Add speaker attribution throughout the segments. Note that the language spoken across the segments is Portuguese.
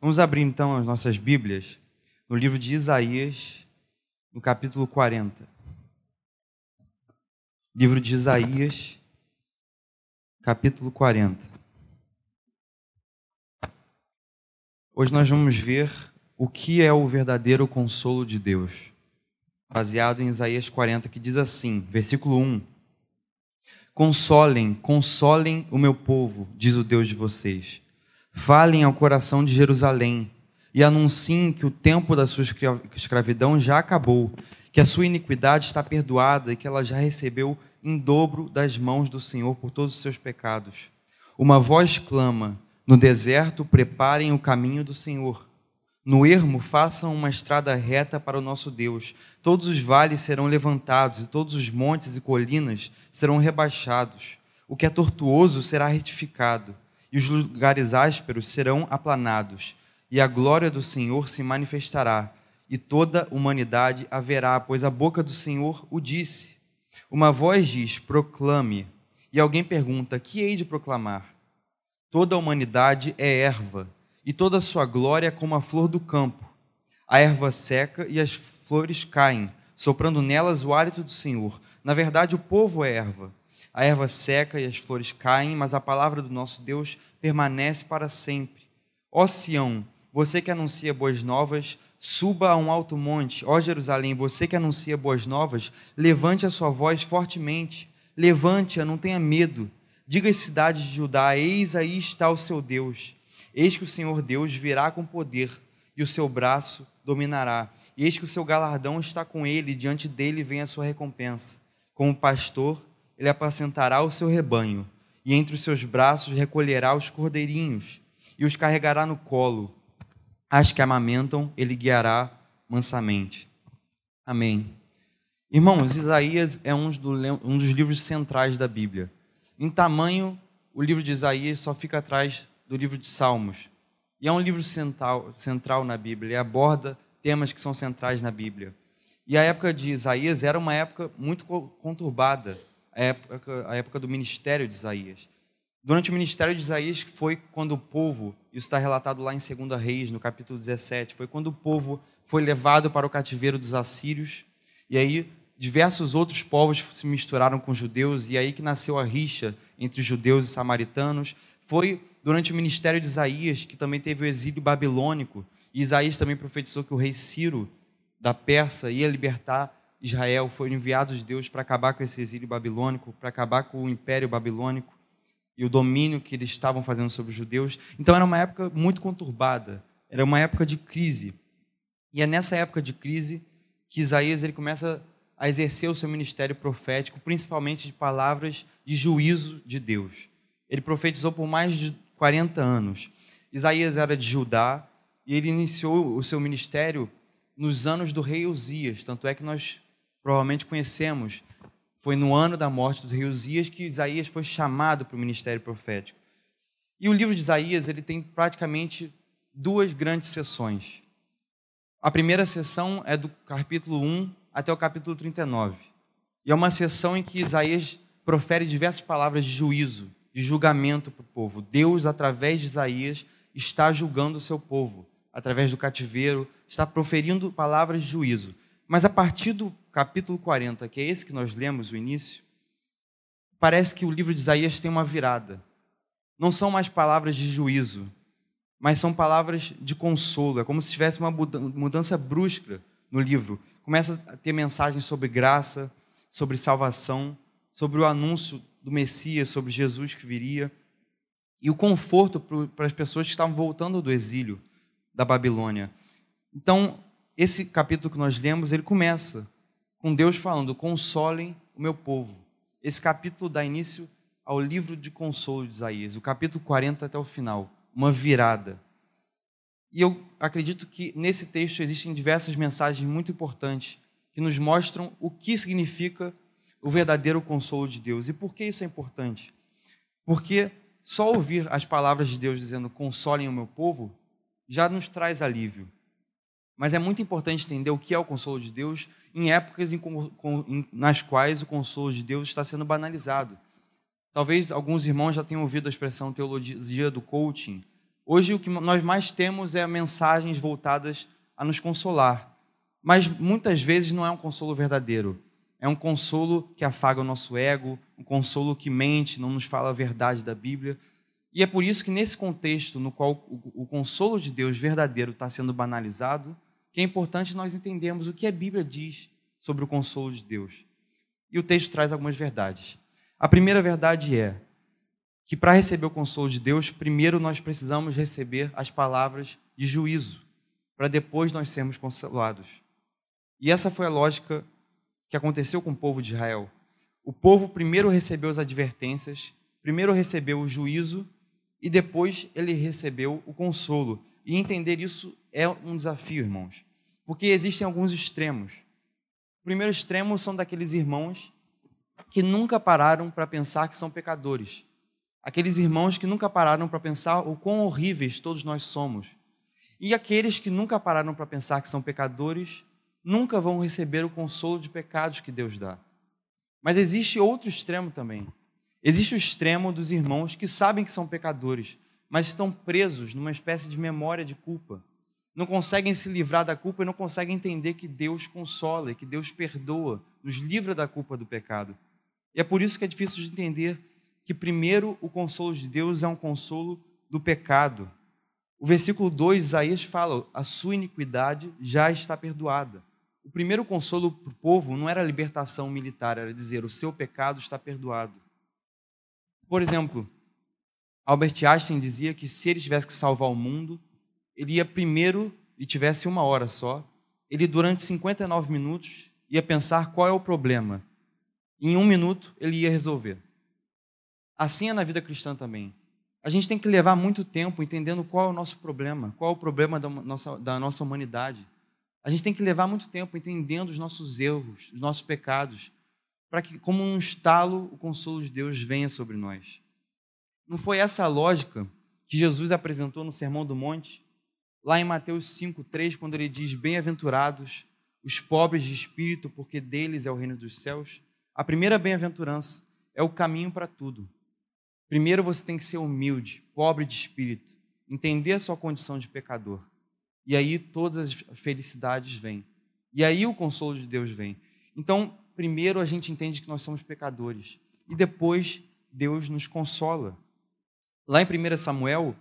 Speaker 1: Vamos abrir então as nossas Bíblias no livro de Isaías, no capítulo 40. Livro de Isaías, capítulo 40. Hoje nós vamos ver o que é o verdadeiro consolo de Deus, baseado em Isaías 40, que diz assim, versículo 1: Consolem, consolem o meu povo, diz o Deus de vocês Falem ao coração de Jerusalém e anunciem que o tempo da sua escravidão já acabou, que a sua iniquidade está perdoada e que ela já recebeu em dobro das mãos do Senhor por todos os seus pecados. Uma voz clama: No deserto, preparem o caminho do Senhor. No ermo, façam uma estrada reta para o nosso Deus. Todos os vales serão levantados, e todos os montes e colinas serão rebaixados. O que é tortuoso será retificado e os lugares ásperos serão aplanados, e a glória do Senhor se manifestará, e toda a humanidade haverá, pois a boca do Senhor o disse. Uma voz diz: proclame, e alguém pergunta: que hei de proclamar? Toda a humanidade é erva, e toda a sua glória é como a flor do campo. A erva seca e as flores caem, soprando nelas o hálito do Senhor. Na verdade, o povo é erva a erva seca e as flores caem, mas a palavra do nosso Deus permanece para sempre. Ó Sião, você que anuncia boas novas, suba a um alto monte. Ó Jerusalém, você que anuncia boas novas, levante a sua voz fortemente. Levante-a, não tenha medo. Diga às cidades de Judá: Eis aí está o seu Deus. Eis que o Senhor Deus virá com poder, e o seu braço dominará. E eis que o seu galardão está com ele, e diante dele vem a sua recompensa. Como pastor, ele apacentará o seu rebanho, e entre os seus braços recolherá os cordeirinhos, e os carregará no colo. As que amamentam, ele guiará mansamente. Amém. Irmãos, Isaías é um dos livros centrais da Bíblia. Em tamanho, o livro de Isaías só fica atrás do livro de Salmos. E é um livro central, central na Bíblia, ele aborda temas que são centrais na Bíblia. E a época de Isaías era uma época muito conturbada a época, a época do ministério de Isaías. Durante o ministério de Isaías foi quando o povo, isso está relatado lá em 2 Reis, no capítulo 17, foi quando o povo foi levado para o cativeiro dos assírios, e aí diversos outros povos se misturaram com os judeus, e aí que nasceu a rixa entre os judeus e samaritanos. Foi durante o ministério de Isaías que também teve o exílio babilônico, e Isaías também profetizou que o rei Ciro da Pérsia ia libertar Israel foram enviados de Deus para acabar com esse exílio babilônico, para acabar com o império babilônico e o domínio que eles estavam fazendo sobre os judeus. Então era uma época muito conturbada, era uma época de crise. E é nessa época de crise que Isaías ele começa a exercer o seu ministério profético, principalmente de palavras de juízo de Deus. Ele profetizou por mais de 40 anos. Isaías era de Judá e ele iniciou o seu ministério nos anos do rei Uzias, tanto é que nós provavelmente conhecemos, foi no ano da morte do rei Uzias que Isaías foi chamado para o ministério profético. E o livro de Isaías ele tem praticamente duas grandes sessões. A primeira sessão é do capítulo 1 até o capítulo 39. E é uma sessão em que Isaías profere diversas palavras de juízo, de julgamento para o povo. Deus, através de Isaías, está julgando o seu povo, através do cativeiro, está proferindo palavras de juízo. Mas a partir do capítulo 40, que é esse que nós lemos, o início, parece que o livro de Isaías tem uma virada. Não são mais palavras de juízo, mas são palavras de consolo. É como se tivesse uma mudança brusca no livro. Começa a ter mensagens sobre graça, sobre salvação, sobre o anúncio do Messias, sobre Jesus que viria, e o conforto para as pessoas que estavam voltando do exílio da Babilônia. Então, esse capítulo que nós lemos, ele começa com Deus falando: consolem o meu povo. Esse capítulo dá início ao livro de consolo de Isaías, o capítulo 40 até o final, uma virada. E eu acredito que nesse texto existem diversas mensagens muito importantes que nos mostram o que significa o verdadeiro consolo de Deus. E por que isso é importante? Porque só ouvir as palavras de Deus dizendo consolem o meu povo já nos traz alívio. Mas é muito importante entender o que é o consolo de Deus em épocas nas quais o consolo de Deus está sendo banalizado. Talvez alguns irmãos já tenham ouvido a expressão teologia do coaching, Hoje o que nós mais temos é mensagens voltadas a nos consolar. Mas muitas vezes não é um consolo verdadeiro. É um consolo que afaga o nosso ego, um consolo que mente, não nos fala a verdade da Bíblia. E é por isso que, nesse contexto no qual o, consolo de Deus verdadeiro está sendo banalizado, que é importante nós entendermos o que a Bíblia diz sobre o consolo de Deus. E o texto traz algumas verdades. A primeira verdade é que, para receber o consolo de Deus, primeiro nós precisamos receber as palavras de juízo, para depois nós sermos consolados. E essa foi a lógica que aconteceu com o povo de Israel. O povo primeiro recebeu as advertências, primeiro recebeu o juízo e depois ele recebeu o consolo. E entender isso é um desafio, irmãos, porque existem alguns extremos. O primeiro extremo são daqueles irmãos que nunca pararam para pensar que são pecadores. Aqueles irmãos que nunca pararam para pensar o quão horríveis todos nós somos. E aqueles que nunca pararam para pensar que são pecadores nunca vão receber o consolo de pecados que Deus dá. Mas existe outro extremo também. Existe o extremo dos irmãos que sabem que são pecadores, mas estão presos numa espécie de memória de culpa. Não conseguem se livrar da culpa e não conseguem entender que Deus consola, que Deus perdoa, nos livra da culpa do pecado. E é por isso que é difícil de entender que, primeiro, o consolo de Deus é um consolo do pecado. O versículo 2, Isaías fala: a sua iniquidade já está perdoada. O primeiro consolo para o povo não era a libertação militar, era dizer: o seu pecado está perdoado. Por exemplo, Albert Einstein dizia que se ele tivesse que salvar o mundo, ele ia primeiro, e tivesse uma hora só, ele durante 59 minutos ia pensar qual é o problema. Em um minuto ele ia resolver. Assim é na vida cristã também. A gente tem que levar muito tempo entendendo qual é o nosso problema, qual é o problema da nossa, da nossa humanidade. A gente tem que levar muito tempo entendendo os nossos erros, os nossos pecados, para que, como um estalo, o consolo de Deus venha sobre nós. Não foi essa a lógica que Jesus apresentou no Sermão do Monte, lá em Mateus 5,3, quando ele diz: Bem-aventurados os pobres de espírito, porque deles é o reino dos céus? A primeira bem-aventurança é o caminho para tudo. Primeiro você tem que ser humilde, pobre de espírito, entender a sua condição de pecador. E aí todas as felicidades vêm. E aí o consolo de Deus vem. Então, primeiro a gente entende que nós somos pecadores. E depois Deus nos consola. Lá em 1 Samuel,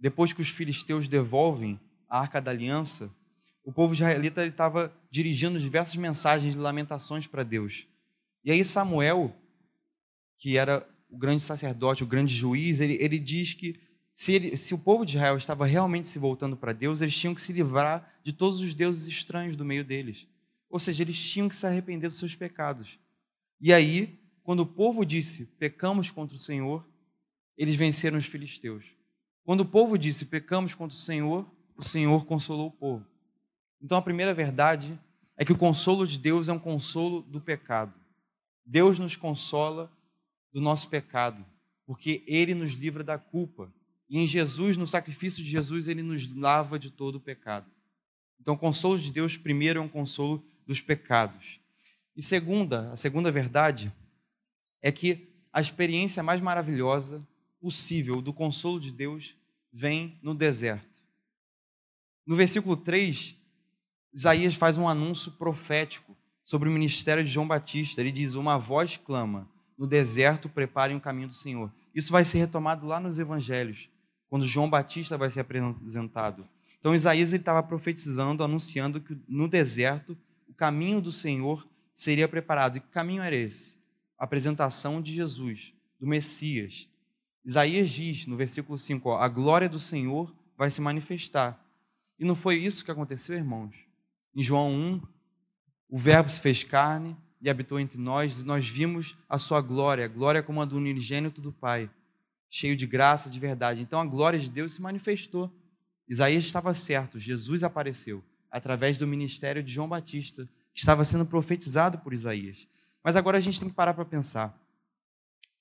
Speaker 1: depois que os filisteus devolvem a arca da aliança, o povo israelita estava dirigindo diversas mensagens de lamentações para Deus. E aí Samuel, que era o grande sacerdote, o grande juiz, ele, ele diz que se, ele, se o povo de Israel estava realmente se voltando para Deus, eles tinham que se livrar de todos os deuses estranhos do meio deles. Ou seja, eles tinham que se arrepender dos seus pecados. E aí, quando o povo disse, pecamos contra o Senhor, eles venceram os filisteus. Quando o povo disse, pecamos contra o Senhor, o Senhor consolou o povo. Então, a primeira verdade é que o consolo de Deus é um consolo do pecado. Deus nos consola do nosso pecado, porque Ele nos livra da culpa. E em Jesus, no sacrifício de Jesus, ele nos lava de todo o pecado. Então, o consolo de Deus, primeiro, é um consolo dos pecados. E segunda, a segunda verdade é que a experiência mais maravilhosa possível do consolo de Deus vem no deserto. No versículo 3, Isaías faz um anúncio profético sobre o ministério de João Batista. Ele diz: Uma voz clama, no deserto preparem o caminho do Senhor. Isso vai ser retomado lá nos evangelhos quando João Batista vai ser apresentado. Então Isaías estava profetizando, anunciando que no deserto o caminho do Senhor seria preparado. E que caminho era esse? A apresentação de Jesus, do Messias. Isaías diz no versículo 5: ó, a glória do Senhor vai se manifestar. E não foi isso que aconteceu, irmãos? Em João 1, o Verbo se fez carne e habitou entre nós, e nós vimos a sua glória, a glória como a do unigênito do Pai cheio de graça, de verdade. Então a glória de Deus se manifestou. Isaías estava certo, Jesus apareceu através do ministério de João Batista, que estava sendo profetizado por Isaías. Mas agora a gente tem que parar para pensar.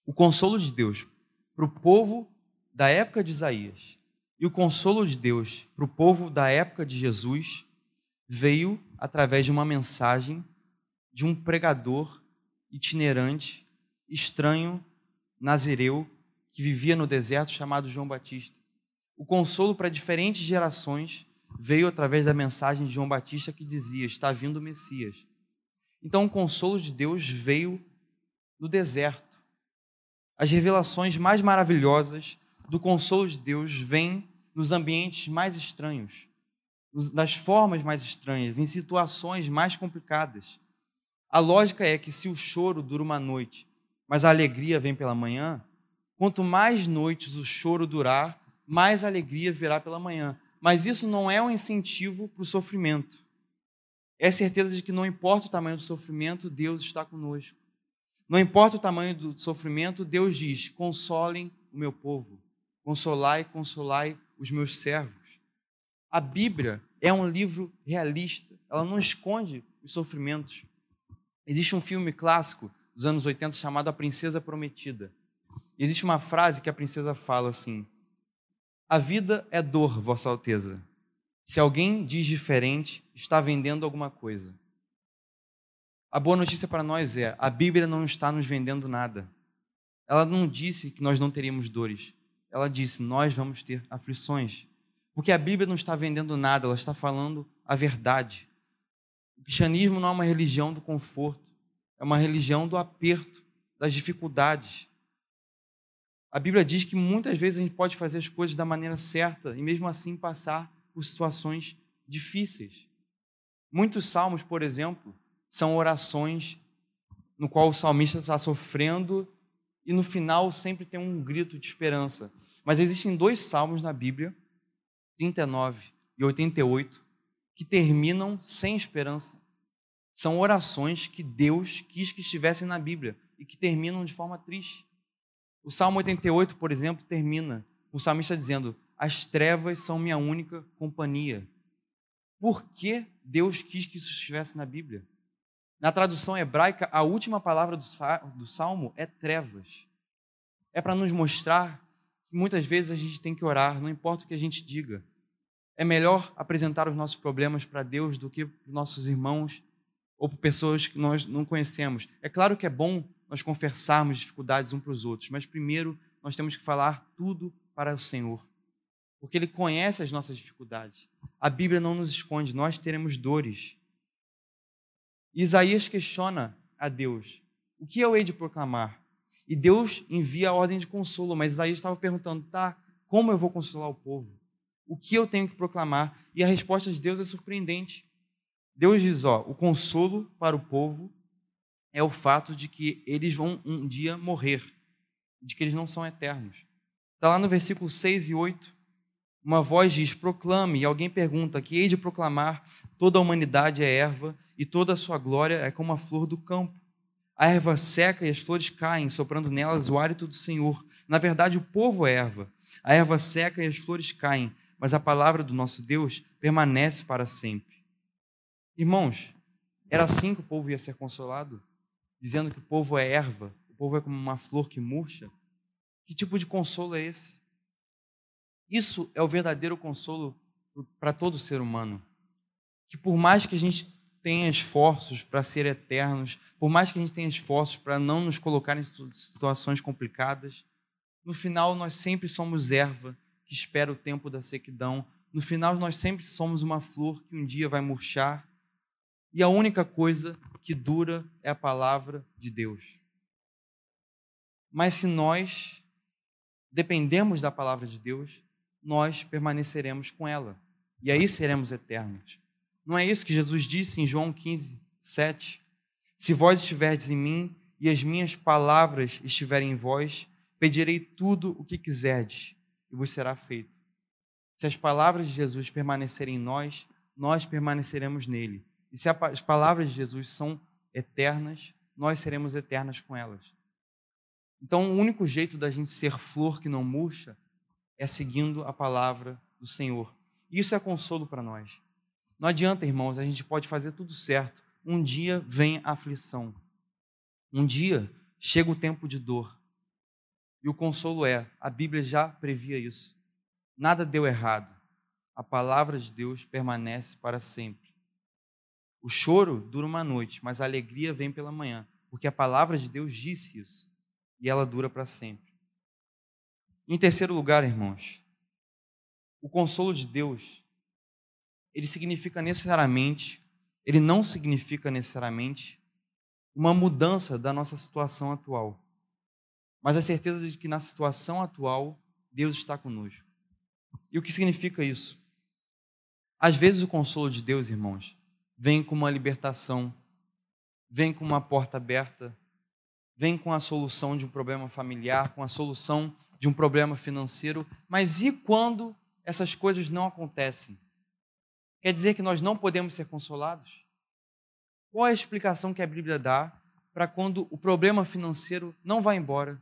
Speaker 1: O consolo de Deus para o povo da época de Isaías e o consolo de Deus para o povo da época de Jesus veio através de uma mensagem de um pregador itinerante, estranho, nazireu, que vivia no deserto chamado João Batista. O consolo para diferentes gerações veio através da mensagem de João Batista que dizia: Está vindo o Messias. Então, o consolo de Deus veio no deserto. As revelações mais maravilhosas do consolo de Deus vêm nos ambientes mais estranhos, nas formas mais estranhas, em situações mais complicadas. A lógica é que se o choro dura uma noite, mas a alegria vem pela manhã, quanto mais noites o choro durar, mais alegria virá pela manhã. Mas isso não é um incentivo para o sofrimento. É certeza de que não importa o tamanho do sofrimento, Deus está conosco. Não importa o tamanho do sofrimento, Deus diz: consolem o meu povo, consolai, consolai os meus servos. A Bíblia é um livro realista, ela não esconde os sofrimentos. Existe um filme clássico dos anos 80 chamado A Princesa Prometida. Existe uma frase que a princesa fala assim: a vida é dor, Vossa Alteza. Se alguém diz diferente, está vendendo alguma coisa. A boa notícia para nós é: a Bíblia não está nos vendendo nada. Ela não disse que nós não teríamos dores. Ela disse: nós vamos ter aflições. Porque a Bíblia não está vendendo nada, ela está falando a verdade. O cristianismo não é uma religião do conforto, é uma religião do aperto, das dificuldades. A Bíblia diz que muitas vezes a gente pode fazer as coisas da maneira certa e mesmo assim passar por situações difíceis. Muitos salmos, por exemplo, são orações no qual o salmista está sofrendo e no final sempre tem um grito de esperança. Mas existem dois salmos na Bíblia, 39 e 88, que terminam sem esperança. São orações que Deus quis que estivessem na Bíblia e que terminam de forma triste. O Salmo 88, por exemplo, termina o salmista dizendo: As trevas são minha única companhia. Por que Deus quis que isso estivesse na Bíblia? Na tradução hebraica, a última palavra do salmo é trevas. É para nos mostrar que muitas vezes a gente tem que orar, não importa o que a gente diga. É melhor apresentar os nossos problemas para Deus do que para os nossos irmãos ou para pessoas que nós não conhecemos. É claro que é bom nós confessarmos dificuldades uns para os outros, mas primeiro nós temos que falar tudo para o Senhor, porque Ele conhece as nossas dificuldades. A Bíblia não nos esconde, nós teremos dores. Isaías questiona a Deus: o que eu hei de proclamar? E Deus envia a ordem de consolo, mas Isaías estava perguntando: tá, como eu vou consolar o povo? O que eu tenho que proclamar? E a resposta de Deus é surpreendente. Deus diz: ó, o consolo para o povo é o fato de que eles vão um dia morrer, de que eles não são eternos. Está lá no versículo 6 e 8. Uma voz diz: proclame, e alguém pergunta: que hei de proclamar? Toda a humanidade é erva, e toda a sua glória é como a flor do campo. A erva seca e as flores caem, soprando nelas o hálito do Senhor. Na verdade, o povo é erva. A erva seca e as flores caem, mas a palavra do nosso Deus permanece para sempre. Irmãos, era assim que o povo ia ser consolado? dizendo que o povo é erva, o povo é como uma flor que murcha. Que tipo de consolo é esse? Isso é o verdadeiro consolo para todo ser humano. Que por mais que a gente tenha esforços para ser eternos, por mais que a gente tenha esforços para não nos colocar em situações complicadas, no final nós sempre somos erva que espera o tempo da sequidão. No final nós sempre somos uma flor que um dia vai murchar. E a única coisa que dura é a palavra de Deus. Mas se nós dependemos da palavra de Deus, nós permaneceremos com ela. E aí seremos eternos. Não é isso que Jesus disse em João 15, 7? Se vós estiverdes em mim e as minhas palavras estiverem em vós, pedirei tudo o que quiserdes e vos será feito. Se as palavras de Jesus permanecerem em nós, nós permaneceremos nele. E se as palavras de Jesus são eternas, nós seremos eternas com elas. Então, o único jeito da gente ser flor que não murcha é seguindo a palavra do Senhor. Isso é consolo para nós. Não adianta, irmãos, a gente pode fazer tudo certo. Um dia vem a aflição. Um dia chega o tempo de dor. E o consolo é: a Bíblia já previa isso. Nada deu errado. A palavra de Deus permanece para sempre. O choro dura uma noite, mas a alegria vem pela manhã, porque a palavra de Deus disse isso e ela dura para sempre. Em terceiro lugar, irmãos, o consolo de Deus, ele significa necessariamente, ele não significa necessariamente uma mudança da nossa situação atual, mas a certeza de que na situação atual Deus está conosco. E o que significa isso? Às vezes o consolo de Deus, irmãos, vem com uma libertação, vem com uma porta aberta, vem com a solução de um problema familiar, com a solução de um problema financeiro, mas e quando essas coisas não acontecem? Quer dizer que nós não podemos ser consolados? Qual a explicação que a Bíblia dá para quando o problema financeiro não vai embora?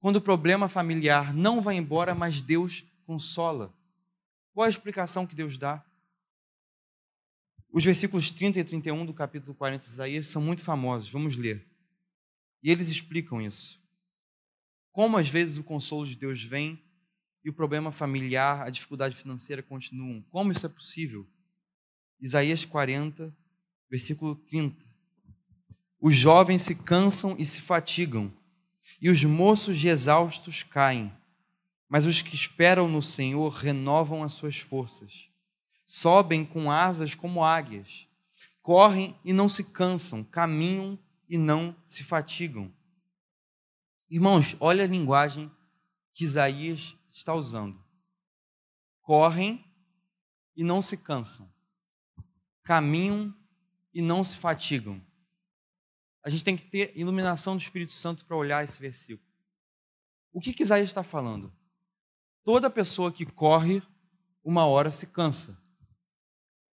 Speaker 1: Quando o problema familiar não vai embora, mas Deus consola? Qual a explicação que Deus dá? Os versículos 30 e 31 do capítulo 40 de Isaías são muito famosos. Vamos ler. E eles explicam isso. Como às vezes o consolo de Deus vem e o problema familiar, a dificuldade financeira continuam. Como isso é possível? Isaías 40, versículo 30. Os jovens se cansam e se fatigam, e os moços de exaustos caem, mas os que esperam no Senhor renovam as suas forças. Sobem com asas como águias, correm e não se cansam, caminham e não se fatigam. Irmãos, olha a linguagem que Isaías está usando. Correm e não se cansam. Caminham e não se fatigam. A gente tem que ter iluminação do Espírito Santo para olhar esse versículo. O que, que Isaías está falando? Toda pessoa que corre, uma hora se cansa.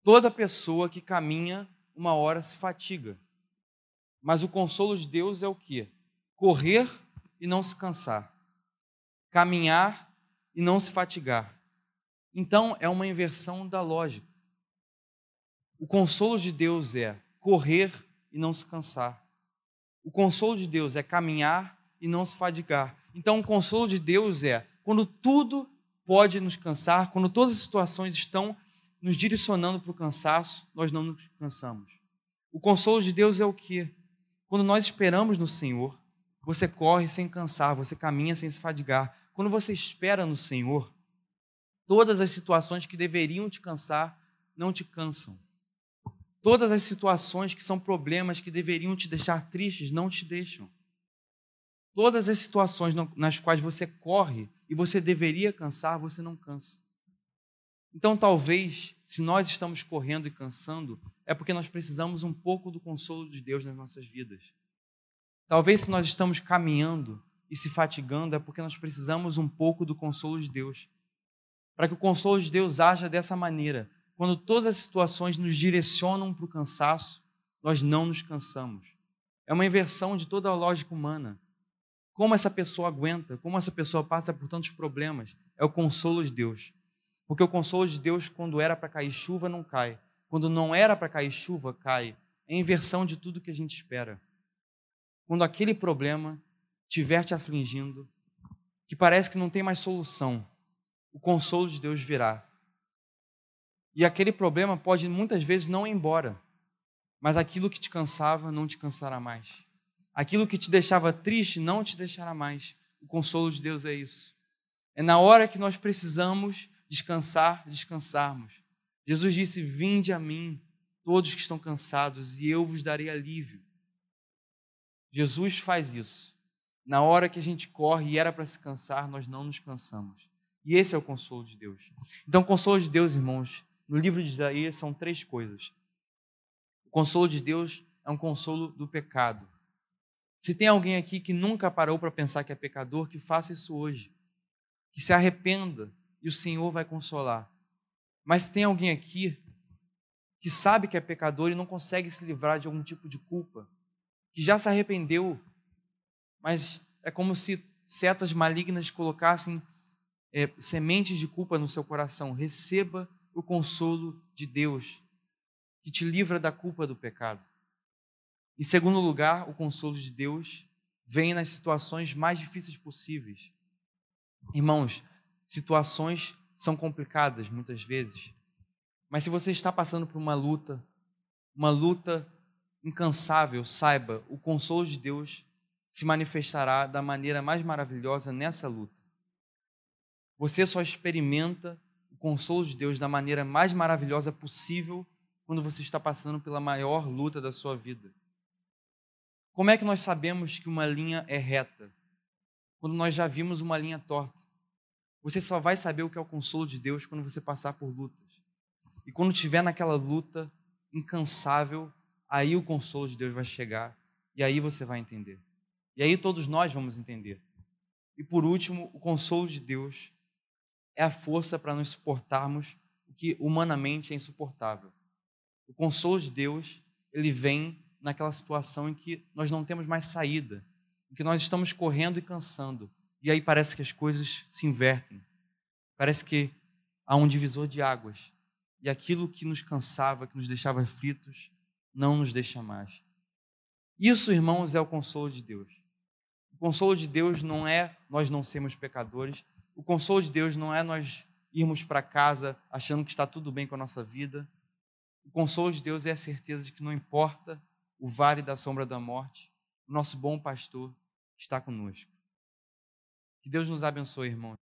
Speaker 1: Toda pessoa que caminha, uma hora se fatiga. Mas o consolo de Deus é o quê? Correr e não se cansar. Caminhar e não se fatigar. Então é uma inversão da lógica. O consolo de Deus é correr e não se cansar. O consolo de Deus é caminhar e não se fadigar. Então o consolo de Deus é quando tudo pode nos cansar, quando todas as situações estão nos direcionando para o cansaço, nós não nos cansamos. O consolo de Deus é o que? Quando nós esperamos no Senhor, você corre sem cansar, você caminha sem se fadigar. Quando você espera no Senhor, todas as situações que deveriam te cansar não te cansam. Todas as situações que são problemas que deveriam te deixar tristes não te deixam. Todas as situações nas quais você corre e você deveria cansar, você não cansa. Então, talvez, se nós estamos correndo e cansando, é porque nós precisamos um pouco do consolo de Deus nas nossas vidas. Talvez, se nós estamos caminhando e se fatigando, é porque nós precisamos um pouco do consolo de Deus. Para que o consolo de Deus haja dessa maneira. Quando todas as situações nos direcionam para o cansaço, nós não nos cansamos. É uma inversão de toda a lógica humana. Como essa pessoa aguenta, como essa pessoa passa por tantos problemas, é o consolo de Deus. Porque o consolo de Deus, quando era para cair chuva, não cai. Quando não era para cair chuva, cai. É inversão de tudo que a gente espera. Quando aquele problema estiver te afligindo, que parece que não tem mais solução, o consolo de Deus virá. E aquele problema pode muitas vezes não ir embora, mas aquilo que te cansava não te cansará mais. Aquilo que te deixava triste não te deixará mais. O consolo de Deus é isso. É na hora que nós precisamos descansar, descansarmos. Jesus disse: Vinde a mim, todos que estão cansados, e eu vos darei alívio. Jesus faz isso. Na hora que a gente corre e era para se cansar, nós não nos cansamos. E esse é o consolo de Deus. Então, o consolo de Deus, irmãos, no livro de Isaías são três coisas. O consolo de Deus é um consolo do pecado. Se tem alguém aqui que nunca parou para pensar que é pecador, que faça isso hoje. Que se arrependa e o Senhor vai consolar. Mas tem alguém aqui que sabe que é pecador e não consegue se livrar de algum tipo de culpa, que já se arrependeu, mas é como se setas malignas colocassem é, sementes de culpa no seu coração. Receba o consolo de Deus, que te livra da culpa do pecado. Em segundo lugar, o consolo de Deus vem nas situações mais difíceis possíveis. Irmãos, situações são complicadas muitas vezes, mas se você está passando por uma luta, uma luta incansável, saiba, o consolo de Deus se manifestará da maneira mais maravilhosa nessa luta. Você só experimenta o consolo de Deus da maneira mais maravilhosa possível quando você está passando pela maior luta da sua vida. Como é que nós sabemos que uma linha é reta? Quando nós já vimos uma linha torta. Você só vai saber o que é o consolo de Deus quando você passar por lutas. E quando estiver naquela luta incansável, aí o consolo de Deus vai chegar e aí você vai entender. E aí todos nós vamos entender. E por último, o consolo de Deus é a força para nos suportarmos o que humanamente é insuportável. O consolo de Deus, ele vem naquela situação em que nós não temos mais saída, em que nós estamos correndo e cansando. E aí parece que as coisas se invertem. Parece que há um divisor de águas. E aquilo que nos cansava, que nos deixava fritos, não nos deixa mais. Isso, irmãos, é o consolo de Deus. O consolo de Deus não é nós não sermos pecadores. O consolo de Deus não é nós irmos para casa achando que está tudo bem com a nossa vida. O consolo de Deus é a certeza de que não importa o vale da sombra da morte, o nosso bom pastor está conosco. Que Deus nos abençoe, irmãos.